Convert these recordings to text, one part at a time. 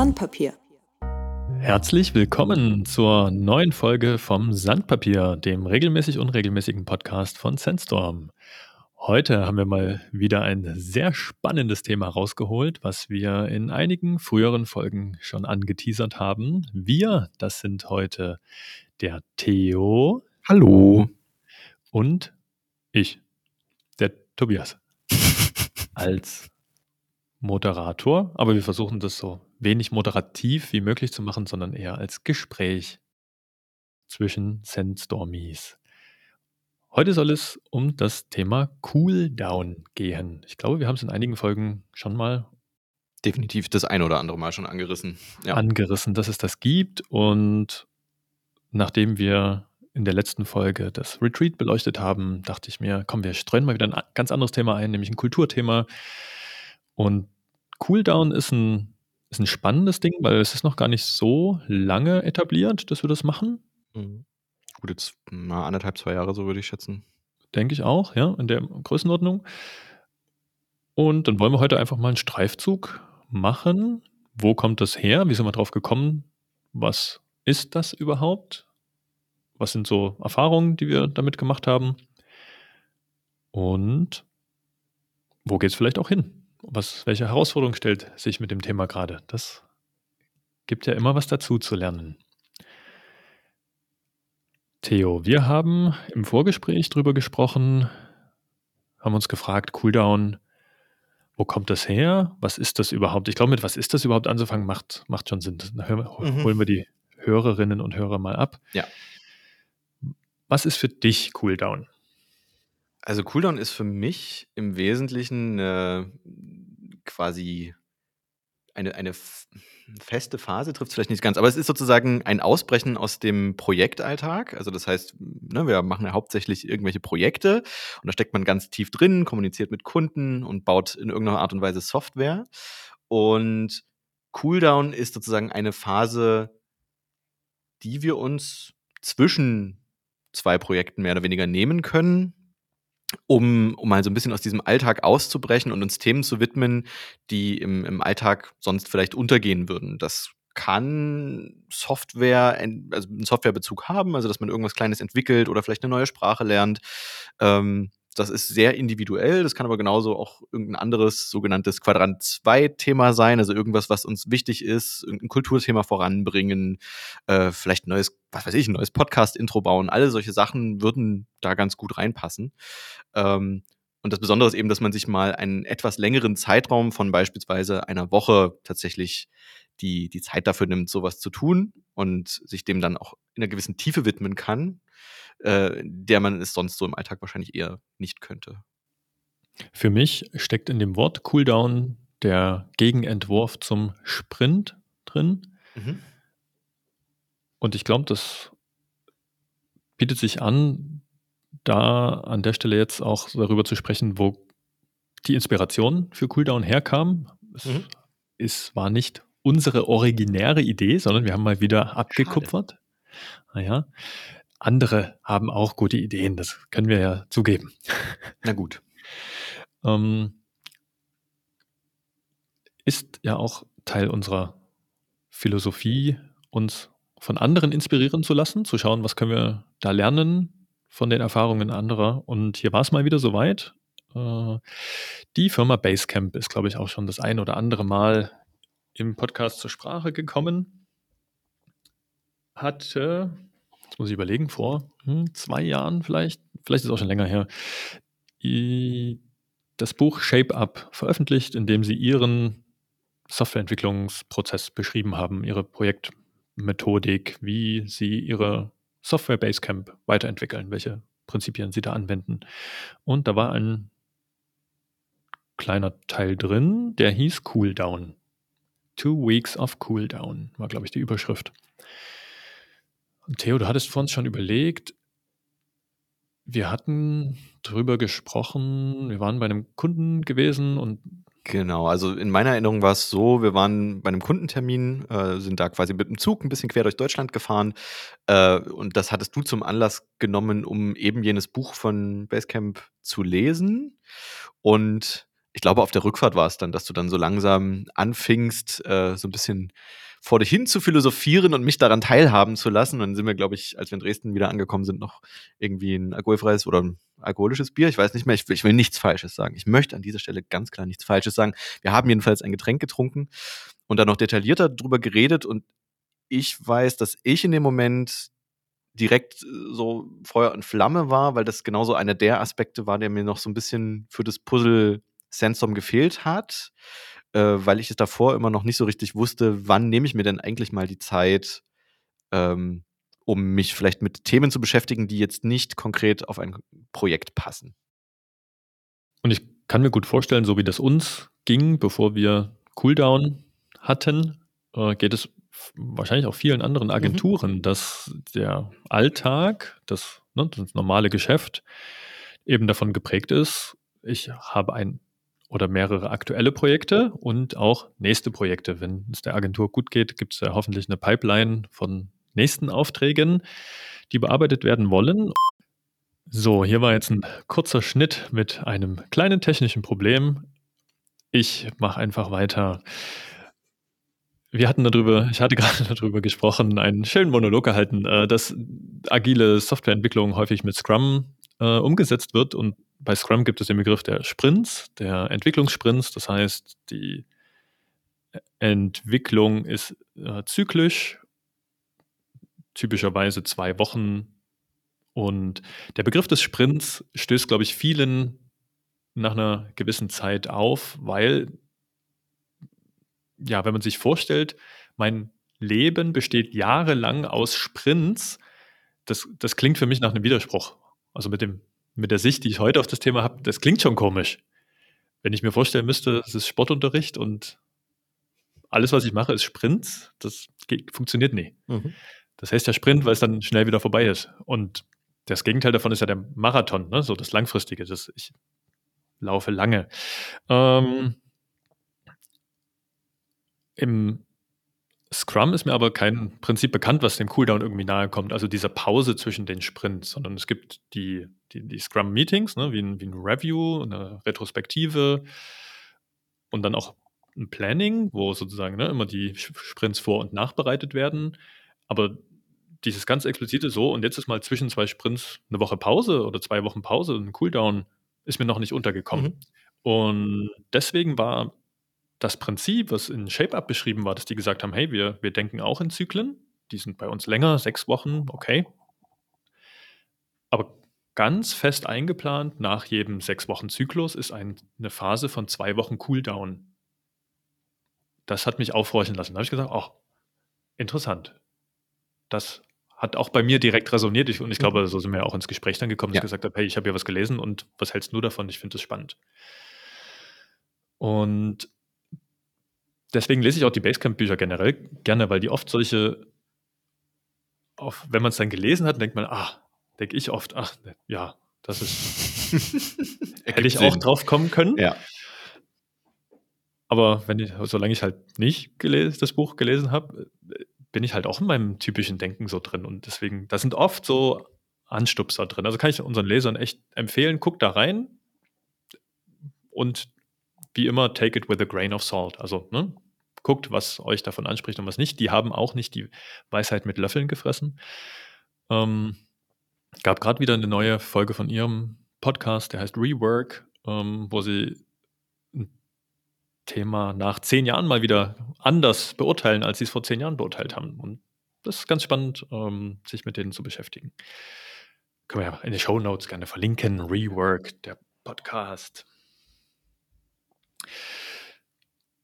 Sandpapier. Herzlich willkommen zur neuen Folge vom Sandpapier, dem regelmäßig unregelmäßigen Podcast von Sandstorm. Heute haben wir mal wieder ein sehr spannendes Thema rausgeholt, was wir in einigen früheren Folgen schon angeteasert haben. Wir, das sind heute der Theo. Hallo. Und ich, der Tobias. Als Moderator, aber wir versuchen das so wenig moderativ wie möglich zu machen, sondern eher als Gespräch zwischen Sandstormies. Heute soll es um das Thema Cooldown gehen. Ich glaube, wir haben es in einigen Folgen schon mal definitiv das ein oder andere Mal schon angerissen. Ja. Angerissen, dass es das gibt. Und nachdem wir in der letzten Folge das Retreat beleuchtet haben, dachte ich mir, komm, wir streuen mal wieder ein ganz anderes Thema ein, nämlich ein Kulturthema. Und Cooldown ist ein, ist ein spannendes Ding, weil es ist noch gar nicht so lange etabliert, dass wir das machen. Mhm. Gut, jetzt mal anderthalb, zwei Jahre, so würde ich schätzen. Denke ich auch, ja, in der Größenordnung. Und dann wollen wir heute einfach mal einen Streifzug machen. Wo kommt das her? Wie sind wir drauf gekommen? Was ist das überhaupt? Was sind so Erfahrungen, die wir damit gemacht haben? Und wo geht es vielleicht auch hin? Was, welche Herausforderung stellt sich mit dem Thema gerade? Das gibt ja immer was dazu zu lernen. Theo, wir haben im Vorgespräch drüber gesprochen, haben uns gefragt, Cooldown, wo kommt das her? Was ist das überhaupt? Ich glaube, mit was ist das überhaupt anzufangen, macht, macht schon Sinn. Dann mhm. holen wir die Hörerinnen und Hörer mal ab. Ja. Was ist für dich Cooldown? Also Cooldown ist für mich im Wesentlichen äh, quasi eine, eine feste Phase trifft vielleicht nicht ganz, aber es ist sozusagen ein Ausbrechen aus dem Projektalltag. Also das heißt, ne, wir machen ja hauptsächlich irgendwelche Projekte und da steckt man ganz tief drin, kommuniziert mit Kunden und baut in irgendeiner Art und Weise Software. Und Cooldown ist sozusagen eine Phase, die wir uns zwischen zwei Projekten mehr oder weniger nehmen können, um, um mal so ein bisschen aus diesem Alltag auszubrechen und uns Themen zu widmen, die im, im Alltag sonst vielleicht untergehen würden. Das kann Software, also einen Softwarebezug haben, also dass man irgendwas Kleines entwickelt oder vielleicht eine neue Sprache lernt. Ähm, das ist sehr individuell. Das kann aber genauso auch irgendein anderes sogenanntes Quadrant 2 Thema sein, also irgendwas, was uns wichtig ist, irgendein Kulturthema voranbringen, äh, vielleicht ein neues, was weiß ich, ein neues Podcast-Intro bauen. Alle solche Sachen würden da ganz gut reinpassen. Ähm, und das Besondere ist eben, dass man sich mal einen etwas längeren Zeitraum von beispielsweise einer Woche tatsächlich die, die Zeit dafür nimmt, sowas zu tun und sich dem dann auch in einer gewissen Tiefe widmen kann äh, der man es sonst so im Alltag wahrscheinlich eher nicht könnte. Für mich steckt in dem Wort Cooldown der Gegenentwurf zum Sprint drin. Mhm. Und ich glaube, das bietet sich an, da an der Stelle jetzt auch darüber zu sprechen, wo die Inspiration für Cooldown herkam. Es mhm. ist, war nicht unsere originäre Idee, sondern wir haben mal wieder abgekupfert. Naja, andere haben auch gute Ideen, das können wir ja zugeben. Na gut. ähm, ist ja auch Teil unserer Philosophie, uns von anderen inspirieren zu lassen, zu schauen, was können wir da lernen von den Erfahrungen anderer. Und hier war es mal wieder soweit. Äh, die Firma Basecamp ist, glaube ich, auch schon das ein oder andere Mal im Podcast zur Sprache gekommen. Hat jetzt muss ich überlegen, vor hm, zwei Jahren vielleicht, vielleicht ist es auch schon länger her, das Buch Shape Up veröffentlicht, in dem sie ihren Softwareentwicklungsprozess beschrieben haben, ihre Projektmethodik, wie sie ihre Software Basecamp weiterentwickeln, welche Prinzipien sie da anwenden. Und da war ein kleiner Teil drin, der hieß Cooldown. Two Weeks of Cooldown war, glaube ich, die Überschrift. Theo, du hattest vor uns schon überlegt, wir hatten drüber gesprochen, wir waren bei einem Kunden gewesen und Genau, also in meiner Erinnerung war es so, wir waren bei einem Kundentermin, äh, sind da quasi mit dem Zug ein bisschen quer durch Deutschland gefahren äh, und das hattest du zum Anlass genommen, um eben jenes Buch von Basecamp zu lesen. Und ich glaube, auf der Rückfahrt war es dann, dass du dann so langsam anfingst, äh, so ein bisschen vor dich hin zu philosophieren und mich daran teilhaben zu lassen. Und dann sind wir, glaube ich, als wir in Dresden wieder angekommen sind, noch irgendwie ein alkoholfreies oder ein alkoholisches Bier. Ich weiß nicht mehr. Ich will, ich will nichts Falsches sagen. Ich möchte an dieser Stelle ganz klar nichts Falsches sagen. Wir haben jedenfalls ein Getränk getrunken und dann noch detaillierter drüber geredet. Und ich weiß, dass ich in dem Moment direkt äh, so Feuer und Flamme war, weil das genauso einer der Aspekte war, der mir noch so ein bisschen für das Puzzle Sandstorm gefehlt hat, äh, weil ich es davor immer noch nicht so richtig wusste, wann nehme ich mir denn eigentlich mal die Zeit, ähm, um mich vielleicht mit Themen zu beschäftigen, die jetzt nicht konkret auf ein Projekt passen. Und ich kann mir gut vorstellen, so wie das uns ging, bevor wir Cooldown hatten, äh, geht es wahrscheinlich auch vielen anderen mhm. Agenturen, mhm. dass der Alltag, das, ne, das normale Geschäft eben davon geprägt ist, ich habe ein oder mehrere aktuelle Projekte und auch nächste Projekte. Wenn es der Agentur gut geht, gibt es ja hoffentlich eine Pipeline von nächsten Aufträgen, die bearbeitet werden wollen. So, hier war jetzt ein kurzer Schnitt mit einem kleinen technischen Problem. Ich mache einfach weiter. Wir hatten darüber, ich hatte gerade darüber gesprochen, einen schönen Monolog gehalten, äh, dass agile Softwareentwicklung häufig mit Scrum äh, umgesetzt wird. Und bei Scrum gibt es den Begriff der Sprints, der Entwicklungssprints. Das heißt, die Entwicklung ist äh, zyklisch, typischerweise zwei Wochen. Und der Begriff des Sprints stößt, glaube ich, vielen nach einer gewissen Zeit auf, weil ja, wenn man sich vorstellt, mein Leben besteht jahrelang aus Sprints, das, das klingt für mich nach einem Widerspruch. Also mit, dem, mit der Sicht, die ich heute auf das Thema habe, das klingt schon komisch. Wenn ich mir vorstellen müsste, es ist Sportunterricht und alles, was ich mache, ist Sprints, das geht, funktioniert nie. Mhm. Das heißt ja Sprint, weil es dann schnell wieder vorbei ist. Und das Gegenteil davon ist ja der Marathon, ne? so das Langfristige. Das, ich laufe lange. Ähm, im Scrum ist mir aber kein Prinzip bekannt, was dem Cooldown irgendwie nahe kommt, also diese Pause zwischen den Sprints, sondern es gibt die, die, die Scrum-Meetings, ne, wie, ein, wie ein Review, eine Retrospektive und dann auch ein Planning, wo sozusagen ne, immer die Sprints vor- und nachbereitet werden. Aber dieses ganz explizite so, und jetzt ist mal zwischen zwei Sprints eine Woche Pause oder zwei Wochen Pause, ein Cooldown, ist mir noch nicht untergekommen. Mhm. Und deswegen war das Prinzip, was in ShapeUp beschrieben war, dass die gesagt haben, hey, wir, wir denken auch in Zyklen, die sind bei uns länger, sechs Wochen, okay. Aber ganz fest eingeplant, nach jedem sechs Wochen Zyklus ist ein, eine Phase von zwei Wochen Cooldown. Das hat mich aufhorchen lassen. Da habe ich gesagt, ach, interessant. Das hat auch bei mir direkt resoniert. Ich, und ich glaube, mhm. so sind wir auch ins Gespräch dann gekommen, dass ja. ich gesagt habe, hey, ich habe hier was gelesen und was hältst du davon? Ich finde das spannend. Und deswegen lese ich auch die Basecamp-Bücher generell gerne, weil die oft solche, auf, wenn man es dann gelesen hat, denkt man, ach, denke ich oft, ach, ja, das ist, hätte ich auch drauf kommen können. Ja. Aber wenn ich, solange ich halt nicht gelesen, das Buch gelesen habe, bin ich halt auch in meinem typischen Denken so drin. Und deswegen, da sind oft so Anstupser drin. Also kann ich unseren Lesern echt empfehlen, guckt da rein und wie immer, take it with a grain of salt. Also ne, guckt, was euch davon anspricht und was nicht. Die haben auch nicht die Weisheit mit Löffeln gefressen. Ähm, gab gerade wieder eine neue Folge von ihrem Podcast, der heißt Rework, ähm, wo sie ein Thema nach zehn Jahren mal wieder anders beurteilen, als sie es vor zehn Jahren beurteilt haben. Und das ist ganz spannend, ähm, sich mit denen zu beschäftigen. Können wir ja in den Show Notes gerne verlinken. Rework, der Podcast.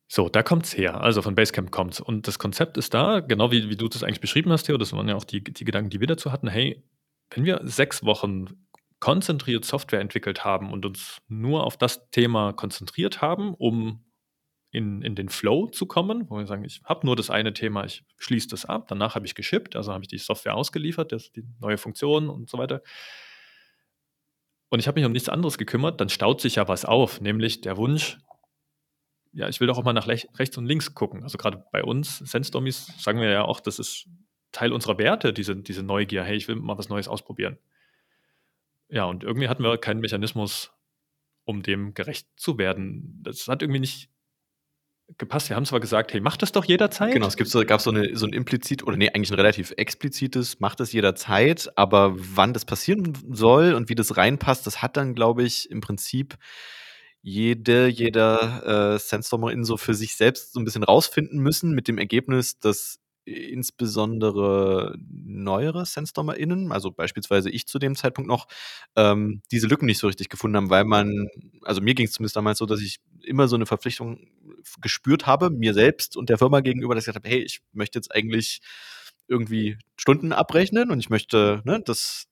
So, da kommt es her. Also von Basecamp kommt es. Und das Konzept ist da, genau wie, wie du das eigentlich beschrieben hast, Theo. Das waren ja auch die, die Gedanken, die wir dazu hatten. Hey, wenn wir sechs Wochen konzentriert Software entwickelt haben und uns nur auf das Thema konzentriert haben, um in, in den Flow zu kommen, wo wir sagen, ich habe nur das eine Thema, ich schließe das ab, danach habe ich geschippt, also habe ich die Software ausgeliefert, das, die neue Funktion und so weiter. Und ich habe mich um nichts anderes gekümmert, dann staut sich ja was auf, nämlich der Wunsch, ja, ich will doch auch mal nach rechts und links gucken. Also gerade bei uns, Sense-Dummies, sagen wir ja auch, das ist Teil unserer Werte, diese, diese Neugier. Hey, ich will mal was Neues ausprobieren. Ja, und irgendwie hatten wir keinen Mechanismus, um dem gerecht zu werden. Das hat irgendwie nicht gepasst. Wir haben zwar gesagt, hey, mach das doch jederzeit. Genau, es so, gab so, eine, so ein implizit, oder nee, eigentlich ein relativ explizites, mach das jederzeit, aber wann das passieren soll und wie das reinpasst, das hat dann, glaube ich, im Prinzip jede, jeder äh, Sandstormerin so für sich selbst so ein bisschen rausfinden müssen, mit dem Ergebnis, dass insbesondere neuere SandstormerInnen, also beispielsweise ich zu dem Zeitpunkt noch, ähm, diese Lücken nicht so richtig gefunden haben, weil man, also mir ging es zumindest damals so, dass ich immer so eine Verpflichtung gespürt habe, mir selbst und der Firma gegenüber, dass ich gesagt habe, hey, ich möchte jetzt eigentlich irgendwie Stunden abrechnen und ich möchte, ne, dass,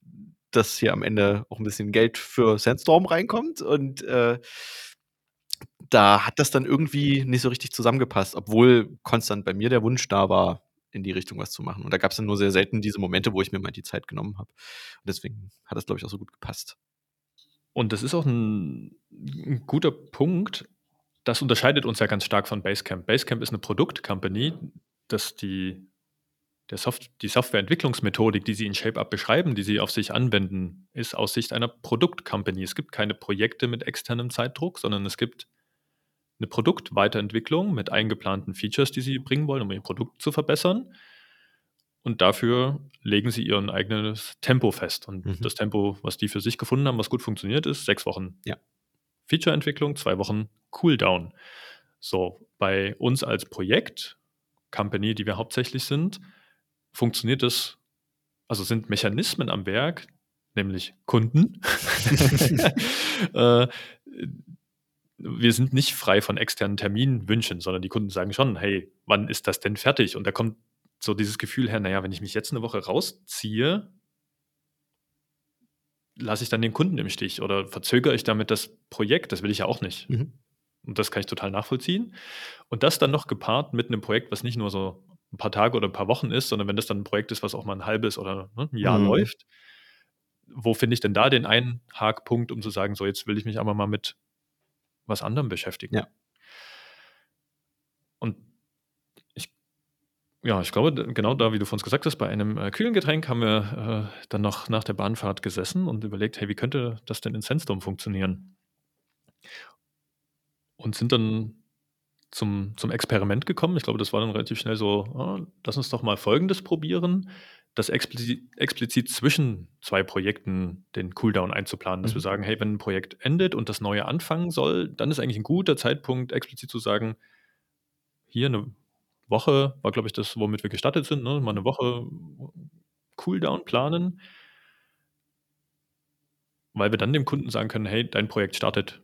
dass hier am Ende auch ein bisschen Geld für Sandstorm reinkommt und äh, da hat das dann irgendwie nicht so richtig zusammengepasst, obwohl konstant bei mir der Wunsch da war, in die Richtung was zu machen. Und da gab es dann nur sehr selten diese Momente, wo ich mir mal die Zeit genommen habe. Und deswegen hat das, glaube ich, auch so gut gepasst. Und das ist auch ein, ein, guter Punkt. Das unterscheidet uns ja ganz stark von Basecamp. Basecamp ist eine Produktcompany, dass die, Soft, die Softwareentwicklungsmethodik, die sie in ShapeUp beschreiben, die sie auf sich anwenden, ist aus Sicht einer Produktcompany. Es gibt keine Projekte mit externem Zeitdruck, sondern es gibt eine Produktweiterentwicklung mit eingeplanten Features, die sie bringen wollen, um ihr Produkt zu verbessern. Und dafür legen sie ihr eigenes Tempo fest. Und mhm. das Tempo, was die für sich gefunden haben, was gut funktioniert, ist sechs Wochen ja. Feature-Entwicklung, zwei Wochen Cooldown. So, bei uns als Projekt, Company, die wir hauptsächlich sind, funktioniert das, also sind Mechanismen am Werk, nämlich Kunden, äh, wir sind nicht frei von externen Terminwünschen, sondern die Kunden sagen schon, hey, wann ist das denn fertig? Und da kommt so dieses Gefühl her, naja, wenn ich mich jetzt eine Woche rausziehe, lasse ich dann den Kunden im Stich oder verzögere ich damit das Projekt? Das will ich ja auch nicht. Mhm. Und das kann ich total nachvollziehen. Und das dann noch gepaart mit einem Projekt, was nicht nur so ein paar Tage oder ein paar Wochen ist, sondern wenn das dann ein Projekt ist, was auch mal ein halbes oder ne, ein Jahr mhm. läuft, wo finde ich denn da den einen Hakpunkt, um zu sagen, so jetzt will ich mich aber mal mit was anderem beschäftigen. Ja. Und ich, ja, ich glaube, genau da, wie du von uns gesagt hast, bei einem äh, kühlen Getränk haben wir äh, dann noch nach der Bahnfahrt gesessen und überlegt, hey, wie könnte das denn in Sandstorm funktionieren? Und sind dann zum, zum Experiment gekommen. Ich glaube, das war dann relativ schnell so, oh, lass uns doch mal Folgendes probieren das explizit, explizit zwischen zwei Projekten den Cooldown einzuplanen, dass mhm. wir sagen, hey, wenn ein Projekt endet und das neue anfangen soll, dann ist eigentlich ein guter Zeitpunkt, explizit zu sagen, hier eine Woche, war glaube ich das, womit wir gestartet sind, ne? mal eine Woche Cooldown planen, weil wir dann dem Kunden sagen können, hey, dein Projekt startet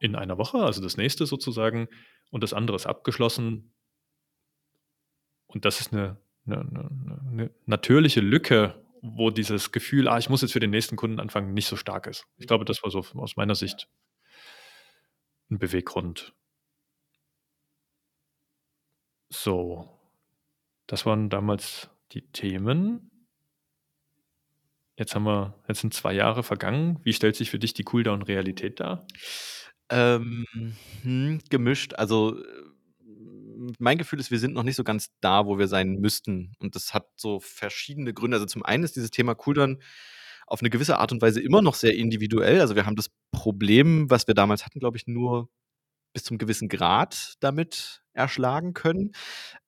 in einer Woche, also das nächste sozusagen, und das andere ist abgeschlossen. Und das ist eine eine, eine, eine natürliche Lücke, wo dieses Gefühl, ah, ich muss jetzt für den nächsten Kunden anfangen, nicht so stark ist. Ich glaube, das war so aus meiner Sicht ein Beweggrund. So, das waren damals die Themen. Jetzt haben wir, jetzt sind zwei Jahre vergangen. Wie stellt sich für dich die Cooldown-Realität dar? Ähm, hm, gemischt. Also mein Gefühl ist, wir sind noch nicht so ganz da, wo wir sein müssten. Und das hat so verschiedene Gründe. Also zum einen ist dieses Thema Cooldown auf eine gewisse Art und Weise immer noch sehr individuell. Also wir haben das Problem, was wir damals hatten, glaube ich, nur bis zum gewissen Grad damit erschlagen können.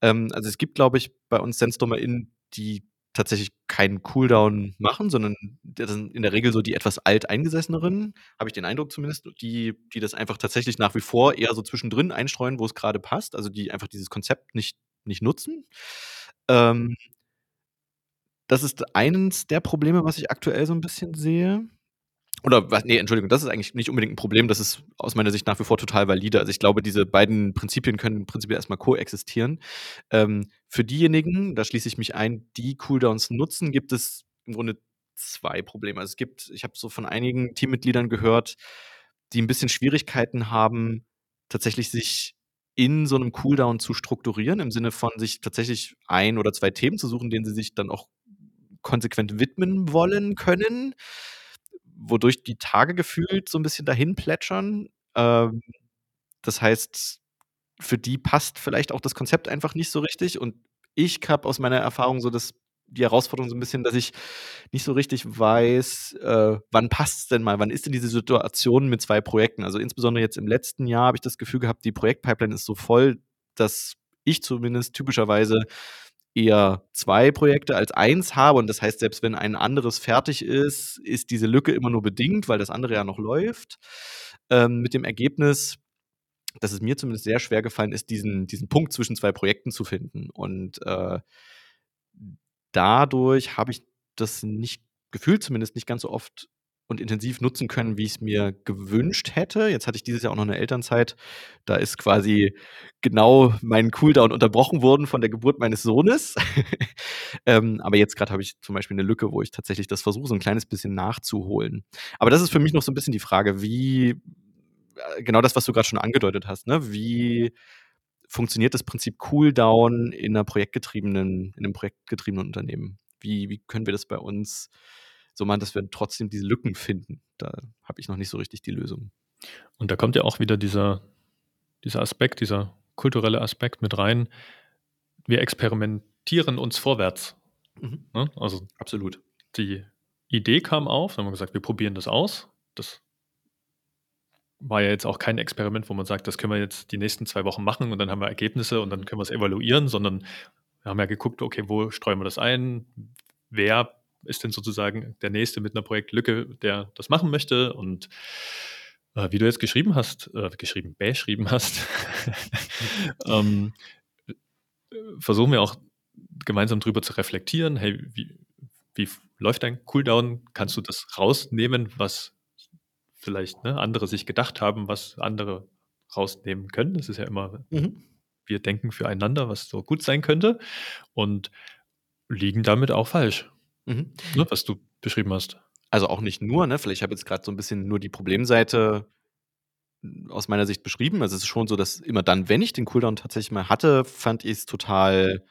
Ähm, also es gibt, glaube ich, bei uns SenseDommerInnen, die tatsächlich keinen Cooldown machen, sondern das sind in der Regel so die etwas alteingesesseneren, habe ich den Eindruck zumindest, die, die das einfach tatsächlich nach wie vor eher so zwischendrin einstreuen, wo es gerade passt, also die einfach dieses Konzept nicht, nicht nutzen. Ähm, das ist eines der Probleme, was ich aktuell so ein bisschen sehe. Oder was, nee, Entschuldigung, das ist eigentlich nicht unbedingt ein Problem, das ist aus meiner Sicht nach wie vor total valide. Also ich glaube, diese beiden Prinzipien können prinzipiell erstmal koexistieren. Ähm, für diejenigen, da schließe ich mich ein, die Cooldowns nutzen, gibt es im Grunde zwei Probleme. Also es gibt, ich habe so von einigen Teammitgliedern gehört, die ein bisschen Schwierigkeiten haben, tatsächlich sich in so einem Cooldown zu strukturieren, im Sinne von sich tatsächlich ein oder zwei Themen zu suchen, denen sie sich dann auch konsequent widmen wollen können wodurch die Tage gefühlt so ein bisschen dahin plätschern. Ähm, das heißt, für die passt vielleicht auch das Konzept einfach nicht so richtig. Und ich habe aus meiner Erfahrung so das die Herausforderung so ein bisschen, dass ich nicht so richtig weiß, äh, wann es denn mal? Wann ist denn diese Situation mit zwei Projekten? Also, insbesondere jetzt im letzten Jahr habe ich das Gefühl gehabt, die Projektpipeline ist so voll, dass ich zumindest typischerweise eher zwei Projekte als eins habe und das heißt, selbst wenn ein anderes fertig ist, ist diese Lücke immer nur bedingt, weil das andere ja noch läuft. Ähm, mit dem Ergebnis, dass es mir zumindest sehr schwer gefallen ist, diesen diesen Punkt zwischen zwei Projekten zu finden und, äh dadurch habe ich das nicht gefühlt zumindest nicht ganz so oft und intensiv nutzen können, wie ich es mir gewünscht hätte. Jetzt hatte ich dieses Jahr auch noch eine Elternzeit. Da ist quasi genau mein Cooldown unterbrochen worden von der Geburt meines Sohnes. Ähm, aber jetzt gerade habe ich zum Beispiel eine Lücke, wo ich tatsächlich das versuche, so ein kleines bisschen nachzuholen. Aber das ist für mich noch so ein bisschen die Frage, wie genau das, was du gerade schon angedeutet hast, ne? Wie funktioniert das Prinzip Cooldown in einer projektgetriebenen in 'nem projektgetriebenen Unternehmen? Wie wie können wir das bei uns so machen, dass wir trotzdem diese Lücken finden? Da habe ich noch nicht so richtig die Lösung. Und da kommt ja auch wieder dieser dieser Aspekt, dieser kulturelle Aspekt mit rein. Wir experimentieren uns vorwärts, Mhm. ne? Also Absolut. die Idee kam auf, dann haben wir gesagt: „Wir probieren das aus.“ Das war ja jetzt auch kein Experiment, wo man sagt: „Das können wir jetzt die nächsten zwei Wochen machen und dann haben wir Ergebnisse und dann können wir es evaluieren“, sondern wir haben ja geguckt: „Okay, wo streuen wir das ein? Wer ist denn sozusagen der Nächste mit einer Projektlücke, der das machen möchte?“ Und, äh, wie du jetzt geschrieben hast äh, geschrieben beschrieben hast, ähm, äh, versuchen wir auch gemeinsam drüber zu reflektieren: „Hey, wie wie läuft dein Cooldown? Kannst du das rausnehmen, was vielleicht, ne, andere sich gedacht haben, was andere rausnehmen können?“ Das ist ja immer Mhm. wir denken füreinander, was so gut sein könnte und liegen damit auch falsch, Mhm. ne, was du beschrieben hast. Also, auch nicht nur, ne? Vielleicht habe ich jetzt gerade so ein bisschen nur die Problemseite hm, aus meiner Sicht beschrieben. Also, es ist schon so, dass immer dann, wenn ich den Cooldown tatsächlich mal hatte, fand ich's total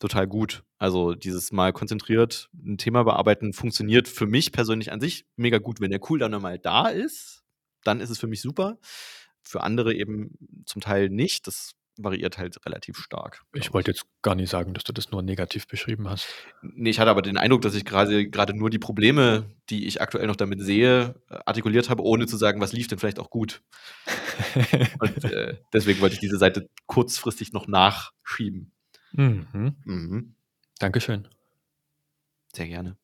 total gut. Also, dieses mal konzentriert ein Thema bearbeiten funktioniert für mich persönlich an sich mega gut. Wenn der Cooldown dann mal da ist, dann ist es für mich super. Für andere eben zum Teil nicht. Das variiert halt relativ stark, Ich wollte jetzt gar nicht sagen, dass du das nur negativ beschrieben hast. Ne, ich hatte aber den Eindruck, dass ich grade grade nur die Probleme, die ich aktuell noch damit sehe, äh, artikuliert habe, ohne zu sagen, was lief denn vielleicht auch gut. Und, äh, deswegen wollte ich diese Seite kurzfristig noch nachschieben. Mhm. Mhm. Dankeschön. Sehr gerne.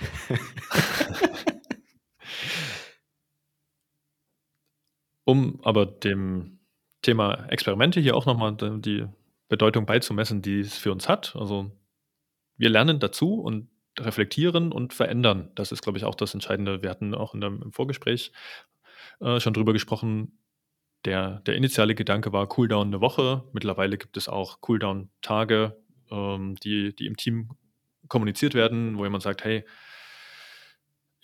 Um aber dem Thema Experimente hier auch noch mal d die Bedeutung beizumessen, die es für uns hat. Also, wir lernen dazu und reflektieren und verändern. Das ist, glaube ich, auch das Entscheidende. Wir hatten auch in dem im Vorgespräch, äh, schon drüber gesprochen. Der der initiale Gedanke war Cooldown 'ne Woche. Mittlerweile gibt es auch Cooldown-Tage, ähm, die die im Team kommuniziert werden, wo jemand sagt: „Hey“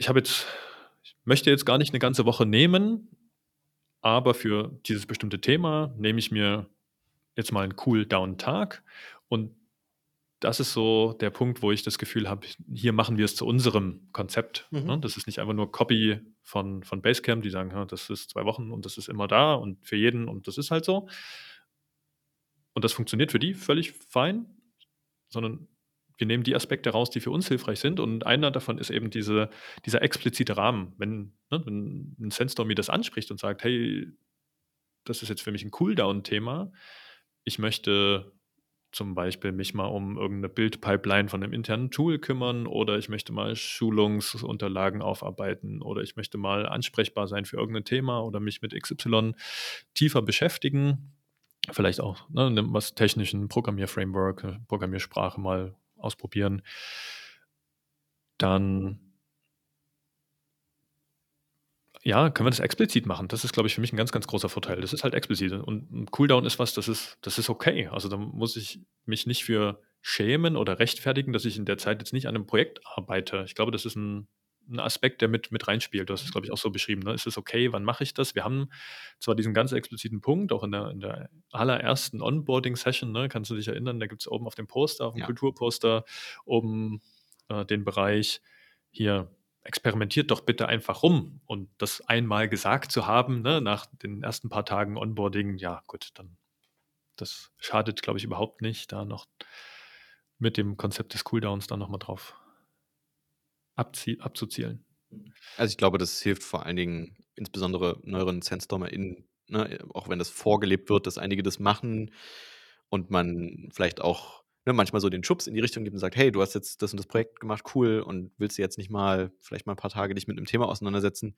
„ich habe jetzt ich möchte jetzt gar nicht 'ne ganze Woche nehmen, aber für dieses bestimmte Thema nehme ich mir jetzt mal 'n Cooldown-Tag.“ Und das ist so der Punkt, wo ich das Gefühl habe, hier machen wir es zu unserem Konzept, ne? Mhm. Das ist nicht einfach nur Copy von von Basecamp, die sagen: „Ja, das ist 2 Wochen und das ist immer da und für jeden und das ist halt so.“ Und das funktioniert für die völlig fein, sondern wir nehmen die Aspekte raus, die für uns hilfreich sind und einer davon ist eben diese dieser explizite Rahmen. Wenn, ne wenn 'n Sandstorm mir das anspricht und sagt: „Hey, das ist jetzt für mich 'n Cooldown-Thema. Ich möchte zum Beispiel mich mal um irgend 'ne Build-Pipeline von 'nem internen Tool kümmern oder ich möchte mal Schulungsunterlagen aufarbeiten oder ich möchte mal ansprechbar sein für irgend 'nen Thema oder mich mit XY tiefer beschäftigen.“ Vielleicht auch, ne, was technischen Programmierframework, Programmiersprache mal ausprobieren. Dann ja, können wir das explizit machen. Das ist, glaube ich, für mich 'n ganz, ganz großer Vorteil. Das ist halt explizit und 'n Cooldown ist was, das ist das ist okay. Also, da muss ich mich nicht für schämen oder rechtfertigen, dass ich in der Zeit jetzt nicht an 'nem Projekt arbeite. Ich glaube, das ist 'n 'n Aspekt, der mit mit reinspielt. Du hast es, glaube ich, auch so beschrieben, ne? Ist es okay? Wann mache ich das? Wir haben zwar diesen ganz expliziten Punkt auch in der in der allerersten Onboarding-Session, ne, kannst du dich erinnern, da gibt's oben auf dem Poster aufm Ja. Kulturposter oben, äh, den Bereich: „Hier, experimentiert doch bitte einfach rum.“ Und das einmal gesagt zu haben, ne, nach den ersten paar Tagen Onboarding, ja gut, dann das schadet, glaube ich, überhaupt nicht, da noch mit dem Konzept des Cooldowns dann nochmal drauf abzuzielen. Also ich glaube, das hilft vor allen Dingen insbesondere neueren SandstormerInnen, ne, auch wenn das vorgelebt wird, dass einige das machen und man vielleicht auch ne, manchmal so den Schubs in die Richtung gibt und sagt, hey, du hast jetzt das und das Projekt gemacht, cool, und willst du jetzt nicht mal vielleicht mal ein paar Tage dich mit einem Thema auseinandersetzen?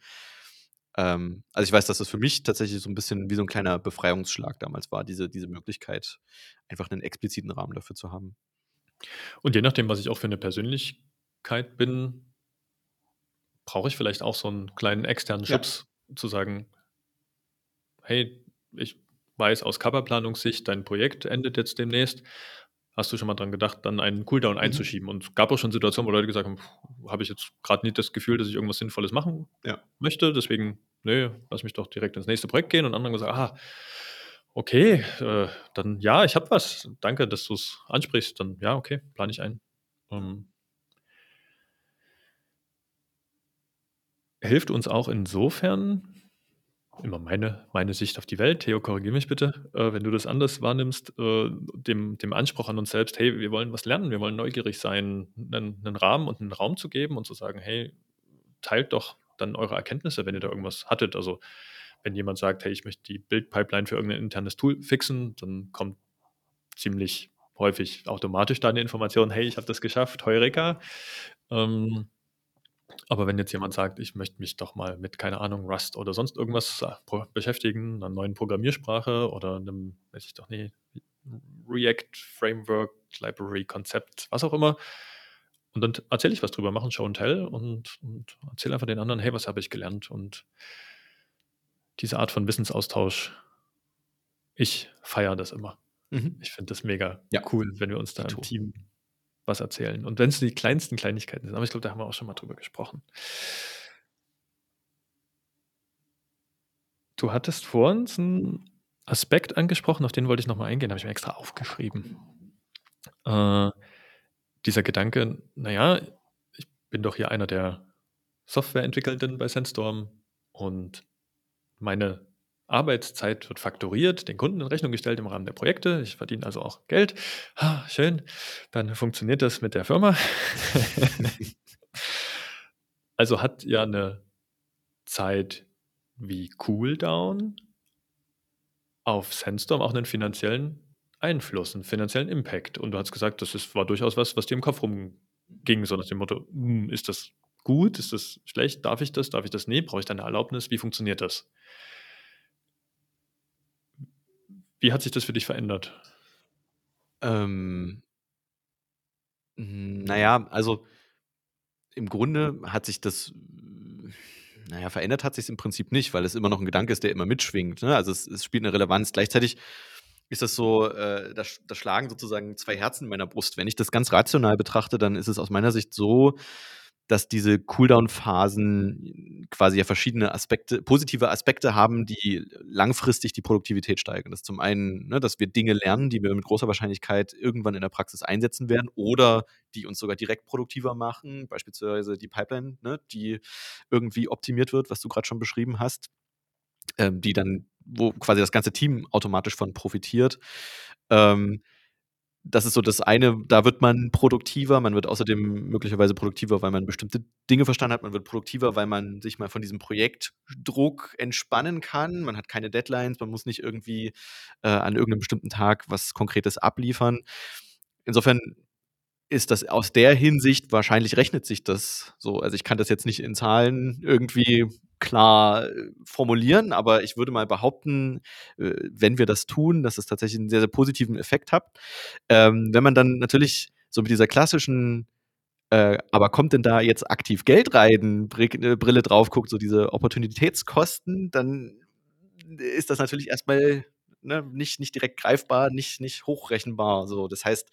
Ähm, also ich weiß, dass das für mich tatsächlich so ein bisschen wie so ein kleiner Befreiungsschlag damals war, diese, diese Möglichkeit, einfach einen expliziten Rahmen dafür zu haben. Und je nachdem, was ich auch für eine Persönlichkeit bin, brauche ich vielleicht auch so einen kleinen externen Schubs, ja. zu sagen, hey, ich weiß aus Coverplanungssicht, dein Projekt endet jetzt demnächst. Hast du schon mal dran gedacht, dann einen Cooldown mhm. einzuschieben? Und es gab auch schon Situationen, wo Leute gesagt haben, habe ich jetzt gerade nicht das Gefühl, dass ich irgendwas Sinnvolles machen ja. möchte. Deswegen, nee, lass mich doch direkt ins nächste Projekt gehen. Und andere gesagt, ah, okay, äh, dann ja, ich habe was. Danke, dass du es ansprichst. Dann ja, okay, plane ich ein. Ähm, hilft uns auch insofern, immer meine, meine Sicht auf die Welt, Theo, korrigiere mich bitte, äh, wenn du das anders wahrnimmst, äh, dem, dem Anspruch an uns selbst, hey, wir wollen was lernen, wir wollen neugierig sein, einen, einen Rahmen und einen Raum zu geben und zu sagen, hey, teilt doch dann eure Erkenntnisse, wenn ihr da irgendwas hattet. Also wenn jemand sagt, hey, ich möchte die Bildpipeline für irgendein internes Tool fixen, dann kommt ziemlich häufig automatisch da eine Information, hey, ich habe das geschafft, Heureka. Ähm, aber wenn jetzt jemand sagt, ich möchte mich doch mal mit, keine Ahnung, Rust oder sonst irgendwas äh, beschäftigen, einer neuen Programmiersprache oder einem, weiß ich doch nicht, React, Framework, Library, Konzept, was auch immer. Und dann erzähle ich was drüber, mache ein Show and Tell und, und erzähle einfach den anderen, hey, was habe ich gelernt? Und diese Art von Wissensaustausch, ich feiere das immer. Mhm. Ich finde das mega ja. cool, wenn wir uns da im Team was erzählen. Und wenn es die kleinsten Kleinigkeiten sind, aber ich glaube, da haben wir auch schon mal drüber gesprochen. Du hattest vor uns einen Aspekt angesprochen, auf den wollte ich nochmal eingehen, habe ich mir extra aufgeschrieben. Äh, dieser Gedanke, naja, ich bin doch hier einer der Softwareentwickelnden bei Sandstorm und meine Arbeitszeit wird faktoriert, den Kunden in Rechnung gestellt im Rahmen der Projekte. Ich verdiene also auch Geld. Ah, schön. Dann funktioniert das mit der Firma. also hat ja eine Zeit wie Cooldown auf Sandstorm auch einen finanziellen Einfluss, einen finanziellen Impact. Und du hast gesagt, das ist, war durchaus was, was dir im Kopf rumging, so nach dem Motto, hm, ist das gut, ist das schlecht, darf ich das, darf ich das nicht, brauche ich da eine Erlaubnis, wie funktioniert das? Wie hat sich das für dich verändert? Ähm, naja, also im Grunde hat sich das, naja, verändert hat sich es im Prinzip nicht, weil es immer noch ein Gedanke ist, der immer mitschwingt. Ne? Also es, es, spielt eine Relevanz. Gleichzeitig ist das so, äh, da, da schlagen sozusagen zwei Herzen in meiner Brust. Wenn ich das ganz rational betrachte, dann ist es aus meiner Sicht so, dass diese Cooldown-Phasen quasi ja verschiedene Aspekte, positive Aspekte haben, die langfristig die Produktivität steigern. Das ist zum einen, ne, dass wir Dinge lernen, die wir mit großer Wahrscheinlichkeit irgendwann in der Praxis einsetzen werden oder die uns sogar direkt produktiver machen, beispielsweise die Pipeline, ne, die irgendwie optimiert wird, was du gerade schon beschrieben hast, ähm, die dann, wo quasi das ganze Team automatisch von profitiert. Ähm, das ist so das eine, da wird man produktiver, man wird außerdem möglicherweise produktiver, weil man bestimmte Dinge verstanden hat, man wird produktiver, weil man sich mal von diesem Projektdruck entspannen kann, man hat keine Deadlines, man muss nicht irgendwie äh, an irgendeinem bestimmten Tag was Konkretes abliefern. Insofern ist das aus der Hinsicht, wahrscheinlich rechnet sich das so. Also ich kann das jetzt nicht in Zahlen irgendwie klar äh, formulieren, aber ich würde mal behaupten, äh, wenn wir das tun, dass es tatsächlich einen sehr, sehr positiven Effekt hat. Ähm, wenn man dann natürlich so mit dieser klassischen äh, aber kommt denn da jetzt aktiv Geld rein, Brille drauf guckt, so diese Opportunitätskosten, dann ist das natürlich erstmal ne, nicht, nicht direkt greifbar, nicht, nicht hochrechenbar. So. Das heißt,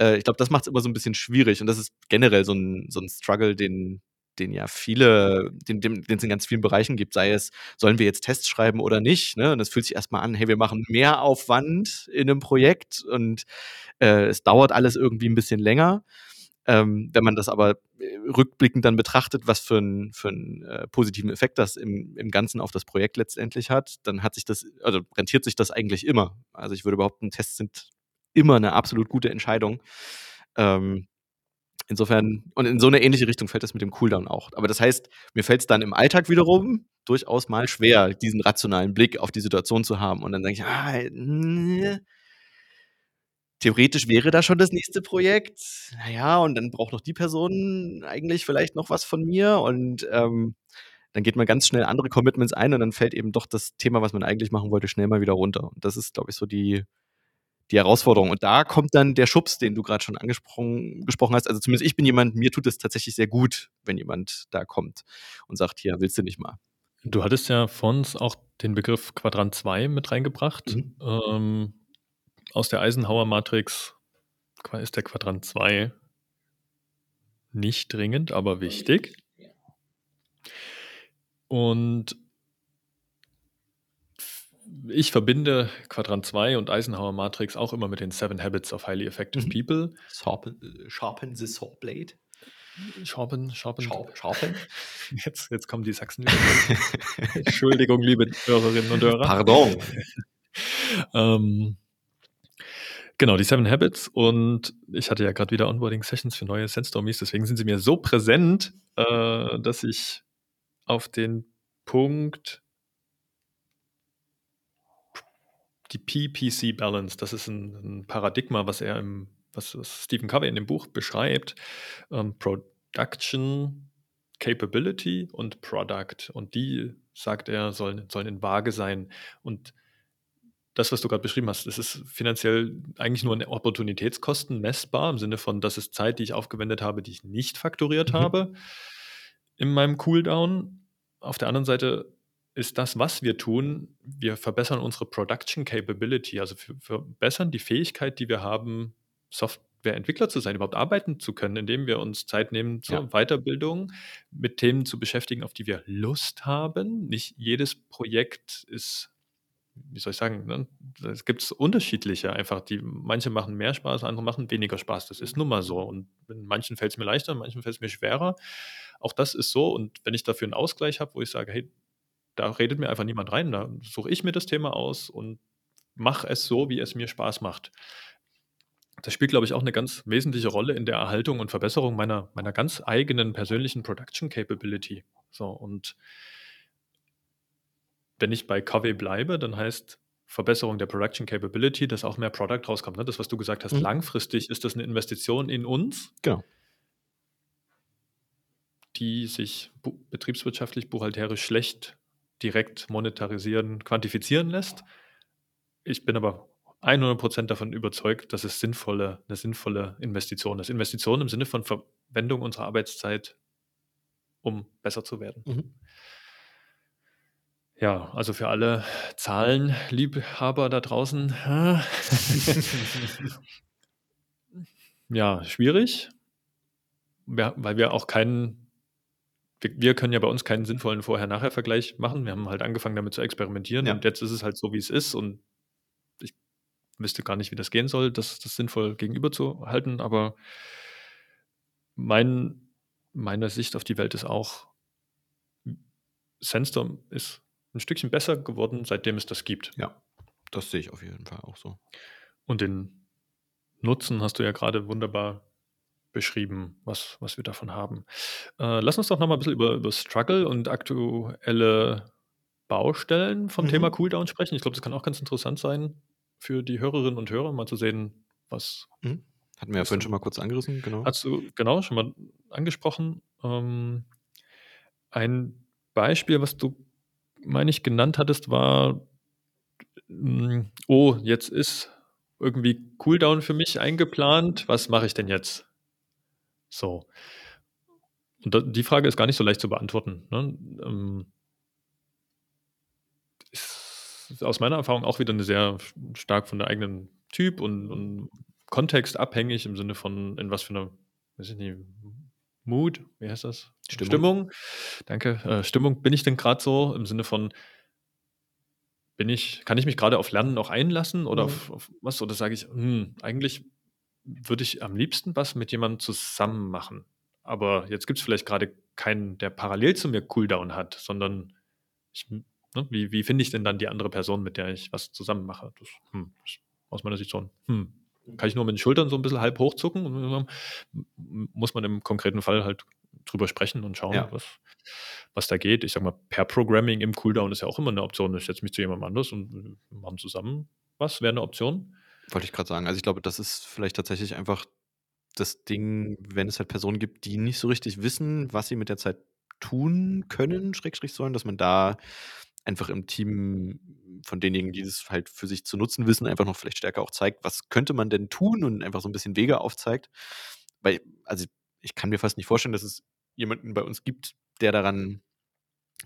äh, ich glaube, das macht es immer so ein bisschen schwierig und das ist generell so ein, so ein Struggle, den, den ja viele, den, den, es in ganz vielen Bereichen gibt, sei es, sollen wir jetzt Tests schreiben oder nicht, ne? Und es fühlt sich erstmal an, hey, wir machen mehr Aufwand in einem Projekt und äh, es dauert alles irgendwie ein bisschen länger. Ähm, wenn man das aber äh, rückblickend dann betrachtet, was für einen für äh, positiven Effekt das im, im Ganzen auf das Projekt letztendlich hat, dann hat sich das, also rentiert sich das eigentlich immer. Also ich würde behaupten, Tests sind immer eine absolut gute Entscheidung. Ähm, insofern und in so eine ähnliche Richtung fällt das mit dem Cooldown auch. Aber das heißt, mir fällt es dann im Alltag wiederum durchaus mal schwer, diesen rationalen Blick auf die Situation zu haben. Und dann denke ich: „Ah, ne, theoretisch wäre da schon das nächste Projekt. Na ja, und dann braucht noch die Person eigentlich vielleicht noch was von mir und, ähm, dann geht man ganz schnell andere Commitments ein und dann fällt eben doch das Thema, was man eigentlich machen wollte, schnell mal wieder runter. Und das ist, glaube ich, so die die Herausforderung. Und da kommt dann der Schubs, den du gerade schon angesprochen gesprochen hast. Also, zumindest ich bin jemand mir tut es tatsächlich sehr gut, wenn jemand da kommt und sagt: „Hier, willst du nicht mal?“ Du hattest ja vor uns auch den Begriff Quadrant 2 mit reingebracht. Mhm. Ähm, aus der Eisenhower-Matrix ist der Quadrant 2 nicht dringend, aber wichtig. Und ich verbinde Quadrant 2 und Eisenhower Matrix auch immer mit den Seven Habits of Highly Effective Mhm. People. Sharpen, äh, sharpen the saw blade. Sharpen, sharpen. Sharp, sharpen. Jetzt, jetzt kommen die Sachsen. Entschuldigung, liebe Hörerinnen und Hörer. Pardon. ähm, genau, die Seven Habits. Und ich hatte ja gerade wieder Onboarding-Sessions für neue Sandstormies, deswegen sind sie mir so präsent, äh, dass ich auf den Punkt die PPC Balance, das ist ein, ein Paradigma, was er im, was, was Stephen Covey in dem Buch beschreibt. Ähm, Production, Capability und Product. Und die, sagt er, sollen, sollen in Waage sein. Und das, was du gerade beschrieben hast, das ist finanziell eigentlich nur in Opportunitätskosten messbar, im Sinne von, das ist Zeit, die ich aufgewendet habe, die ich nicht fakturiert Mhm. habe in meinem Cooldown. Auf der anderen Seite ist das, was wir tun, wir verbessern unsere Production Capability, also wir verbessern die Fähigkeit, die wir haben, Softwareentwickler zu sein, überhaupt arbeiten zu können, indem wir uns Zeit nehmen zur Ja. Weiterbildung, mit Themen zu beschäftigen, auf die wir Lust haben. Nicht jedes Projekt ist, wie soll ich sagen, ne? es gibt unterschiedliche einfach, die manche machen mehr Spaß, andere machen weniger Spaß. Das ist nun mal so. Und in manchen fällt es mir leichter, in manchen fällt es mir schwerer. Auch das ist so. Und wenn ich dafür einen Ausgleich habe, wo ich sage, hey, da redet mir einfach niemand rein. Da suche ich mir das Thema aus und mache es so, wie es mir Spaß macht. Das spielt, glaube ich, auch eine ganz wesentliche Rolle in der Erhaltung und Verbesserung meiner, meiner ganz eigenen persönlichen Production Capability. So, und wenn ich bei KW bleibe, dann heißt Verbesserung der Production Capability, dass auch mehr Product rauskommt. Ne? Das, was du gesagt hast, Mhm. langfristig ist das eine Investition in uns, Genau. die sich bu betriebswirtschaftlich, buchhalterisch schlecht direkt monetarisieren, quantifizieren lässt. Ich bin aber 100% davon überzeugt, dass es sinnvolle, eine sinnvolle Investition ist. Investition im Sinne von Verwendung unserer Arbeitszeit, um besser zu werden. Mhm. Ja, also für alle Zahlenliebhaber da draußen, ja, schwierig, weil wir auch keinen wir, wir, können ja bei uns keinen sinnvollen Vorher-Nachher-Vergleich machen. Wir haben halt angefangen damit zu experimentieren Ja. und jetzt ist es halt so, wie es ist und ich wüsste gar nicht, wie das gehen soll, das, das sinnvoll gegenüberzuhalten, aber mein, meine Sicht auf die Welt ist auch, Sandstorm ist ein Stückchen besser geworden, seitdem es das gibt. Ja, das sehe ich auf jeden Fall auch so. Und den Nutzen hast du ja gerade wunderbar beschrieben, was, was wir davon haben. Äh, lass uns doch noch mal ein bisschen über, über Struggle und aktuelle Baustellen vom Mhm. Thema Cooldown sprechen. Ich glaube, das kann auch ganz interessant sein für die Hörerinnen und Hörer, mal zu sehen, was. Mhm. Hatten wir ja vorhin schon mal kurz angerissen, genau. Hast du genau schon mal angesprochen. Ähm, ein Beispiel, was du, meine ich, genannt hattest, war, mm, oh, jetzt ist irgendwie Cooldown für mich eingeplant. Was mache ich denn jetzt? So. Und da, die Frage ist gar nicht so leicht zu beantworten. Ne? Ähm, ist aus meiner Erfahrung auch wieder eine sehr stark von der eigenen Typ und, und Kontext abhängig im Sinne von in was für einer, weiß ich nicht, Mood, wie heißt das? Stimmung. Danke. Äh, Stimmung bin ich denn gerade so im Sinne von bin ich, kann ich mich gerade auf Lernen auch einlassen oder Mhm. auf, auf was? Oder sage ich, hm, eigentlich würde ich am liebsten was mit jemandem zusammen machen. Aber jetzt gibt es vielleicht gerade keinen, der parallel zu mir Cooldown hat, sondern ich, ne, wie, wie finde ich denn dann die andere Person, mit der ich was zusammen mache? Das, hm, ist aus meiner Sicht so ein hm. kann ich nur mit den Schultern so ein bisschen halb hochzucken und muss man im konkreten Fall halt drüber sprechen und schauen, Ja. was, was da geht. Ich sag mal, per Programming im Cooldown ist ja auch immer eine Option. Ich setze mich zu jemandem anders und wir machen zusammen was, wäre eine Option. Wollte ich gerade sagen. Also, ich glaube, das ist vielleicht tatsächlich einfach das Ding, wenn es halt Personen gibt, die nicht so richtig wissen, was sie mit der Zeit tun können, Schrägstrich sollen, dass man da einfach im Team von denjenigen, die das halt für sich zu nutzen wissen, einfach noch vielleicht stärker auch zeigt, was könnte man denn tun und einfach so ein bisschen Wege aufzeigt. Weil, also ich kann mir fast nicht vorstellen, dass es jemanden bei uns gibt, der daran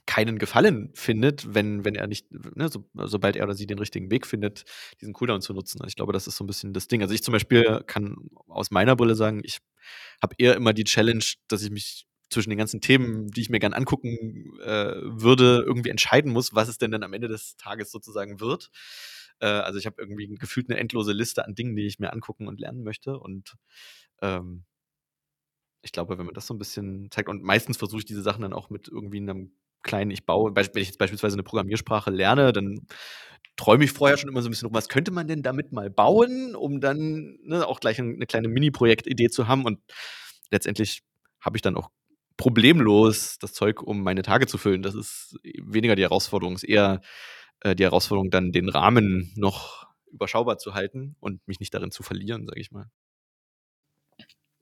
keinen Gefallen findet, wenn, wenn er nicht, ne, so, sobald er oder sie den richtigen Weg findet, diesen Cooldown zu nutzen. Also ich glaube, das ist so ein bisschen das Ding. Also ich zum Beispiel kann aus meiner Brille sagen, ich habe eher immer die Challenge, dass ich mich zwischen den ganzen Themen, die ich mir gern angucken äh, würde, irgendwie entscheiden muss, was es denn dann am Ende des Tages sozusagen wird. Äh, also ich habe irgendwie gefühlt eine endlose Liste an Dingen, die ich mir angucken und lernen möchte. Und ähm, ich glaube, wenn man das so ein bisschen zeigt, und meistens versuche ich diese Sachen dann auch mit irgendwie einem kleinen, ich baue, wenn ich jetzt beispielsweise eine Programmiersprache lerne, dann träume ich vorher schon immer so ein bisschen, was könnte man denn damit mal bauen, um dann ne, auch gleich eine kleine Mini-Projektidee zu haben. Und letztendlich habe ich dann auch problemlos das Zeug, um meine Tage zu füllen. Das ist weniger die Herausforderung, ist eher äh, die Herausforderung, dann den Rahmen noch überschaubar zu halten und mich nicht darin zu verlieren, sage ich mal.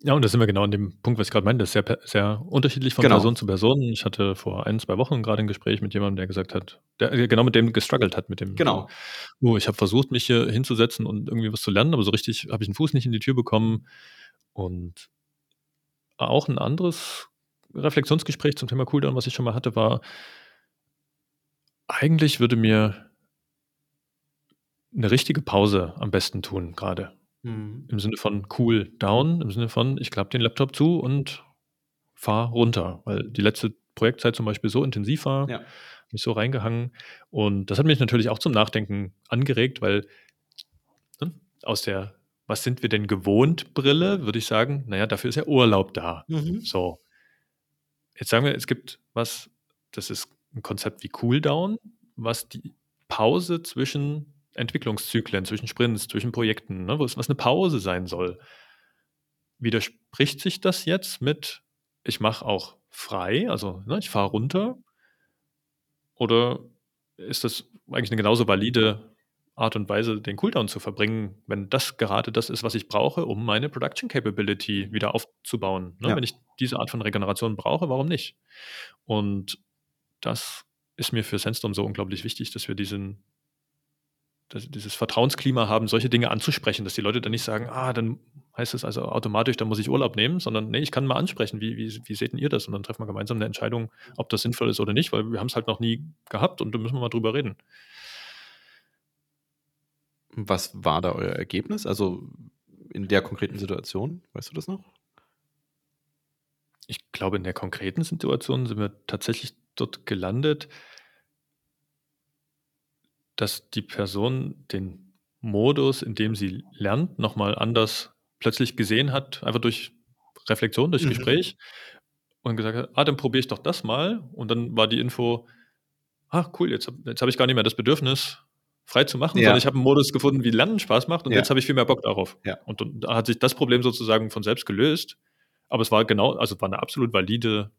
Ja, und da sind wir genau an dem Punkt, was ich gerade meinte. Das ist sehr, sehr unterschiedlich von Genau. Person zu Person. Ich hatte vor ein, zwei Wochen gerade ein Gespräch mit jemandem, der gesagt hat, der äh, genau mit dem gestruggelt hat, mit dem, Genau. oh, ich habe versucht, mich hier hinzusetzen und irgendwie was zu lernen, aber so richtig habe ich einen Fuß nicht in die Tür bekommen. Und auch ein anderes Reflexionsgespräch zum Thema Cooldown, was ich schon mal hatte, war, eigentlich würde mir eine richtige Pause am besten tun, gerade. Mhm. Im Sinne von cool down, im Sinne von, ich klappe den Laptop zu und fahre runter, weil die letzte Projektzeit zum Beispiel so intensiv war, Ja. mich so reingehangen. Und das hat mich natürlich auch zum Nachdenken angeregt, weil ne, aus der Was sind wir denn gewohnt Brille, würde ich sagen, naja, dafür ist ja Urlaub da. Mhm. So. Jetzt sagen wir, es gibt was, das ist ein Konzept wie Cooldown, was die Pause zwischen Entwicklungszyklen, zwischen Sprints, zwischen Projekten, ne, was, was eine Pause sein soll. Widerspricht sich das jetzt mit, ich mache auch frei, also ne, ich fahre runter? Oder ist das eigentlich eine genauso valide Art und Weise, den Cooldown zu verbringen, wenn das gerade das ist, was ich brauche, um meine Production Capability wieder aufzubauen? Ne? Ja. Wenn ich diese Art von Regeneration brauche, warum nicht? Und das ist mir für Sandstorm so unglaublich wichtig, dass wir diesen, dass, dieses Vertrauensklima haben, solche Dinge anzusprechen, dass die Leute dann nicht sagen, ah, dann heißt es also automatisch, dann muss ich Urlaub nehmen, sondern nee, ich kann mal ansprechen, wie, wie, wie seht denn ihr das? Und dann treffen wir gemeinsam eine Entscheidung, ob das sinnvoll ist oder nicht, weil wir haben es halt noch nie gehabt und da müssen wir mal drüber reden. Was war da euer Ergebnis? Also in der konkreten Situation, weißt du das noch? Ich glaube, in der konkreten Situation sind wir tatsächlich dort gelandet, dass die Person den Modus, in dem sie lernt, nochmal anders plötzlich gesehen hat, einfach durch Reflexion, durch Mhm. Gespräch und gesagt hat, ah, dann probiere ich doch das mal. Und dann war die Info, ah, cool, jetzt, hab- jetzt habe ich gar nicht mehr das Bedürfnis, frei zu machen, Ja. sondern ich habe einen Modus gefunden, wie Lernen Spaß macht und Ja. jetzt habe ich viel mehr Bock darauf. Ja. Und dann, da hat sich das Problem sozusagen von selbst gelöst. Aber es war genau, also es war eine absolut valide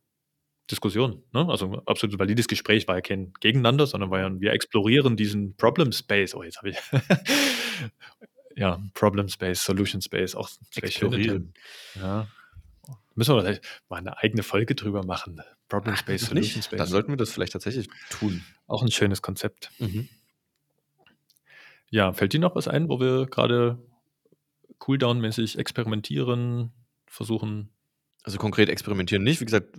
Diskussion. Ne? Also ein absolut valides Gespräch, war ja kein Gegeneinander, sondern war ja, wir explorieren diesen Problem Space. Oh, jetzt habe ich. ja, Problem Space, Solution Space, auch Explorieren. Ja. Müssen wir vielleicht mal eine eigene Folge drüber machen. Problem Space, Solution nicht. Space. Dann sollten wir das vielleicht tatsächlich tun. auch ein schönes Konzept. Mhm. Ja, fällt dir noch was ein, wo wir gerade Cooldown-mäßig experimentieren, versuchen? Also konkret experimentieren nicht. Wie gesagt,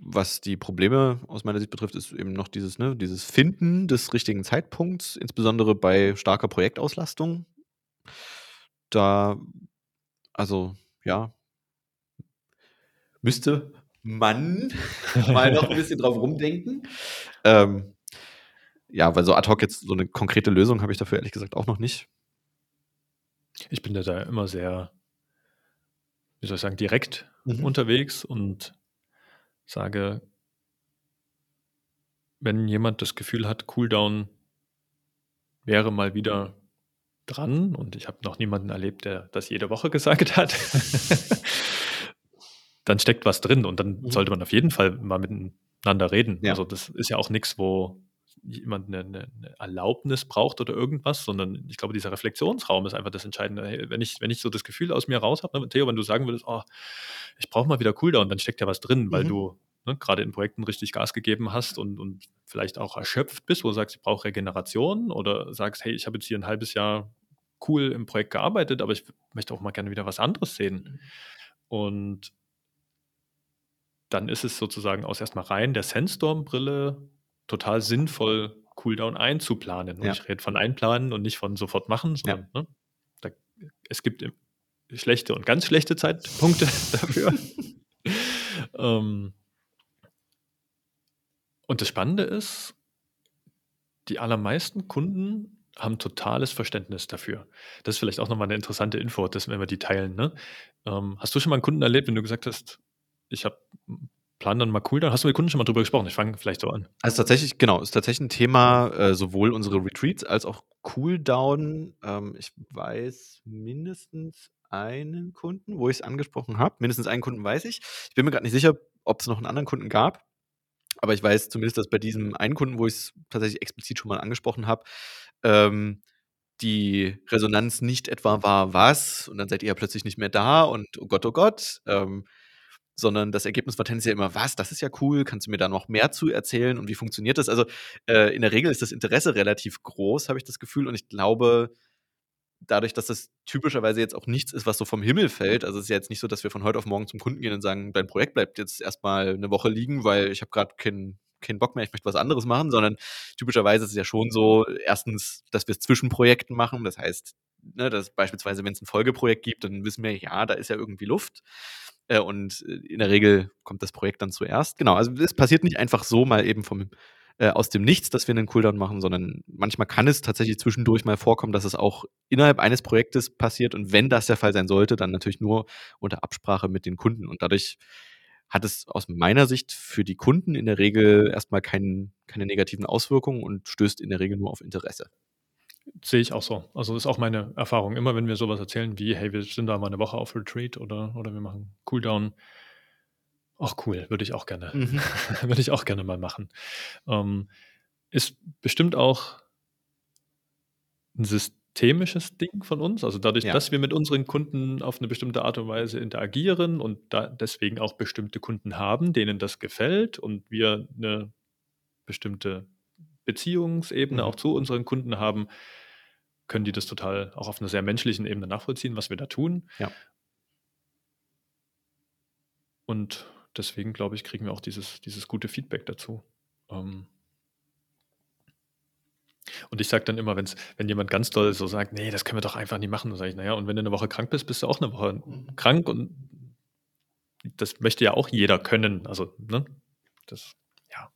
was die Probleme aus meiner Sicht betrifft, ist eben noch dieses, ne, dieses Finden des richtigen Zeitpunkts, insbesondere bei starker Projektauslastung. Da, also ja, müsste man mal noch ein bisschen drauf rumdenken. Ähm, ja, weil so ad hoc jetzt so eine konkrete Lösung habe ich dafür ehrlich gesagt auch noch nicht. Ich bin da, da immer sehr, wie soll ich sagen, direkt Mhm. unterwegs und sage, wenn jemand das Gefühl hat, Cooldown wäre mal wieder dran und ich habe noch niemanden erlebt, der das jede Woche gesagt hat, dann steckt was drin und dann mhm. sollte man auf jeden Fall mal miteinander reden. Ja. Also das ist ja auch nichts, wo jemand eine, eine, Erlaubnis braucht oder irgendwas, sondern ich glaube, dieser Reflexionsraum ist einfach das Entscheidende. Hey, wenn, ich, wenn ich so das Gefühl aus mir raus habe, ne, Theo, wenn du sagen würdest, oh, ich brauche mal wieder Cooldown, dann steckt ja was drin, weil mhm. du ne, gerade in Projekten richtig Gas gegeben hast und, und vielleicht auch erschöpft bist, wo du sagst, ich brauche Regeneration oder sagst, hey, ich habe jetzt hier ein halbes Jahr cool im Projekt gearbeitet, aber ich möchte auch mal gerne wieder was anderes sehen. Mhm. Und dann ist es sozusagen aus erstmal rein der Sandstorm-Brille total sinnvoll, Cooldown einzuplanen. Und ja. ich rede von einplanen und nicht von sofort machen, sondern ja. ne, da, es gibt schlechte und ganz schlechte Zeitpunkte dafür. ähm, und das Spannende ist, die allermeisten Kunden haben totales Verständnis dafür. Das ist vielleicht auch nochmal eine interessante Info, dass, wenn wir die teilen. Ne? Ähm, hast du schon mal einen Kunden erlebt, wenn du gesagt hast, ich habe plan dann mal cool, dann hast du mit Kunden schon mal drüber gesprochen. Ich fange vielleicht so an. Also tatsächlich, genau, ist tatsächlich ein Thema, äh, sowohl unsere Retreats als auch Cooldown. Ähm, ich weiß mindestens einen Kunden, wo ich es angesprochen habe. Mindestens einen Kunden weiß ich. Ich bin mir gerade nicht sicher, ob es noch einen anderen Kunden gab. Aber ich weiß zumindest, dass bei diesem einen Kunden, wo ich es tatsächlich explizit schon mal angesprochen habe, ähm, die Resonanz nicht etwa war, was, und dann seid ihr ja plötzlich nicht mehr da und oh Gott, oh Gott, ähm, sondern das Ergebnis war tendenziell immer, was, das ist ja cool, kannst du mir da noch mehr zu erzählen? Und wie funktioniert das? Also äh, in der Regel ist das Interesse relativ groß, habe ich das Gefühl, und ich glaube, dadurch, dass das typischerweise jetzt auch nichts ist, was so vom Himmel fällt, also es ist ja jetzt nicht so, dass wir von heute auf morgen zum Kunden gehen und sagen, dein Projekt bleibt jetzt erstmal eine Woche liegen, weil ich habe gerade keinen keinen Bock mehr, ich möchte was anderes machen, sondern typischerweise ist es ja schon so, erstens, dass wir es zwischen Projekten machen. Das heißt, ne, dass beispielsweise, wenn es ein Folgeprojekt gibt, dann wissen wir, ja, da ist ja irgendwie Luft. Äh, und äh, in der Regel kommt das Projekt dann zuerst. Genau, also es passiert nicht einfach so mal eben vom, äh, aus dem Nichts, dass wir einen Cooldown machen, sondern manchmal kann es tatsächlich zwischendurch mal vorkommen, dass es auch innerhalb eines Projektes passiert. Und wenn das der Fall sein sollte, dann natürlich nur unter Absprache mit den Kunden. Und dadurch hat es aus meiner Sicht für die Kunden in der Regel erstmal kein, keine negativen Auswirkungen und stößt in der Regel nur auf Interesse. Sehe ich auch so. Also das ist auch meine Erfahrung. Immer wenn wir sowas erzählen wie, hey, wir sind da mal eine Woche auf Retreat oder, oder wir machen Cooldown. Ach cool, würde ich auch gerne. Mhm. würde ich auch gerne mal machen. Ähm, ist bestimmt auch ein systemisches Ding von uns. Also dadurch, ja. dass wir mit unseren Kunden auf eine bestimmte Art und Weise interagieren und da deswegen auch bestimmte Kunden haben, denen das gefällt und wir eine bestimmte Beziehungsebene mhm. auch zu unseren Kunden haben, können die das total auch auf einer sehr menschlichen Ebene nachvollziehen, was wir da tun. Ja. Und deswegen, glaube ich, kriegen wir auch dieses, dieses gute Feedback dazu. Ähm und ich sage dann immer, wenn's, wenn jemand ganz doll so sagt, nee, das können wir doch einfach nicht machen, dann sage ich, naja, und wenn du eine Woche krank bist, bist du auch eine Woche mhm. krank und das möchte ja auch jeder können. Also, ne? Das, ja.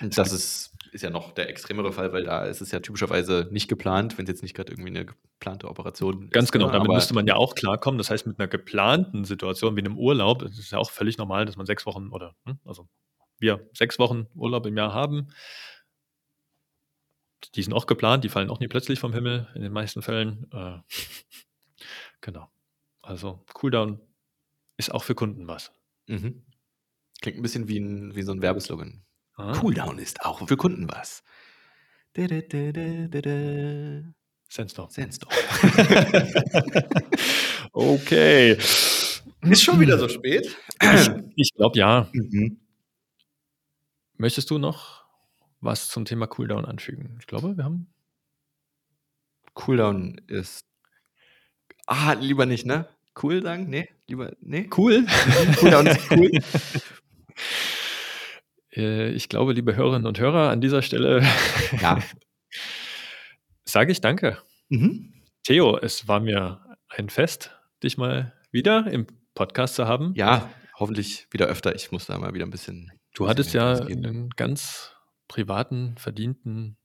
Das ist ist ja noch der extremere Fall, weil da ist es ja typischerweise nicht geplant, wenn es jetzt nicht gerade irgendwie eine geplante Operation ist. Ganz genau, ne? damit müsste man ja auch klarkommen. Das heißt, mit einer geplanten Situation wie einem Urlaub, ist es ja auch völlig normal, dass man sechs Wochen oder, hm, also wir sechs Wochen Urlaub im Jahr haben. Die sind auch geplant, die fallen auch nie plötzlich vom Himmel, in den meisten Fällen. Äh, genau. Also Cooldown ist auch für Kunden was. Mhm. Klingt ein bisschen wie, ein, wie so ein Werbeslogan. Ah. Cooldown ist auch für Kunden was. Sandstorm. Sandstorm. okay. Ist schon wieder so spät? Ich, ich glaube ja. Mhm. Möchtest du noch was zum Thema Cooldown anfügen? Ich glaube, wir haben. Cooldown ist. Ah, lieber nicht, ne? Cool sagen? Nee, lieber. Nee. Cool. Cooldown ist cool. Äh, ich glaube, liebe Hörerinnen und Hörer, an dieser Stelle ja. sage ich danke. Mhm. Theo, es war mir ein Fest, dich mal wieder im Podcast zu haben. Ja, hoffentlich wieder öfter. Ich muss da mal wieder ein bisschen. Du hattest ja einen ganz privaten, verdienten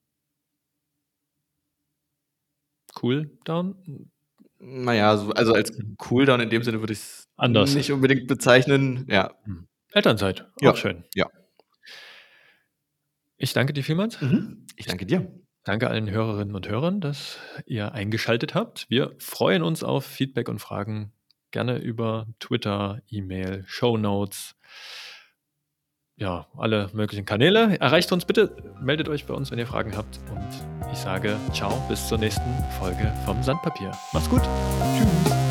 Cooldown. Naja, also als Cooldown in dem Sinne würde ich es nicht unbedingt bezeichnen. Ja. Hm. Elternzeit, auch ja. schön. Ja. Ich danke dir vielmals. Mhm. Ich danke dir. Danke allen Hörerinnen und Hörern, dass ihr eingeschaltet habt. Wir freuen uns auf Feedback und Fragen gerne über Twitter, E-Mail, Show Notes ja, alle möglichen Kanäle. Erreicht uns bitte, meldet euch bei uns, wenn ihr Fragen habt. Und ich sage ciao, bis zur nächsten Folge vom Sandpapier. Macht's gut. Tschüss.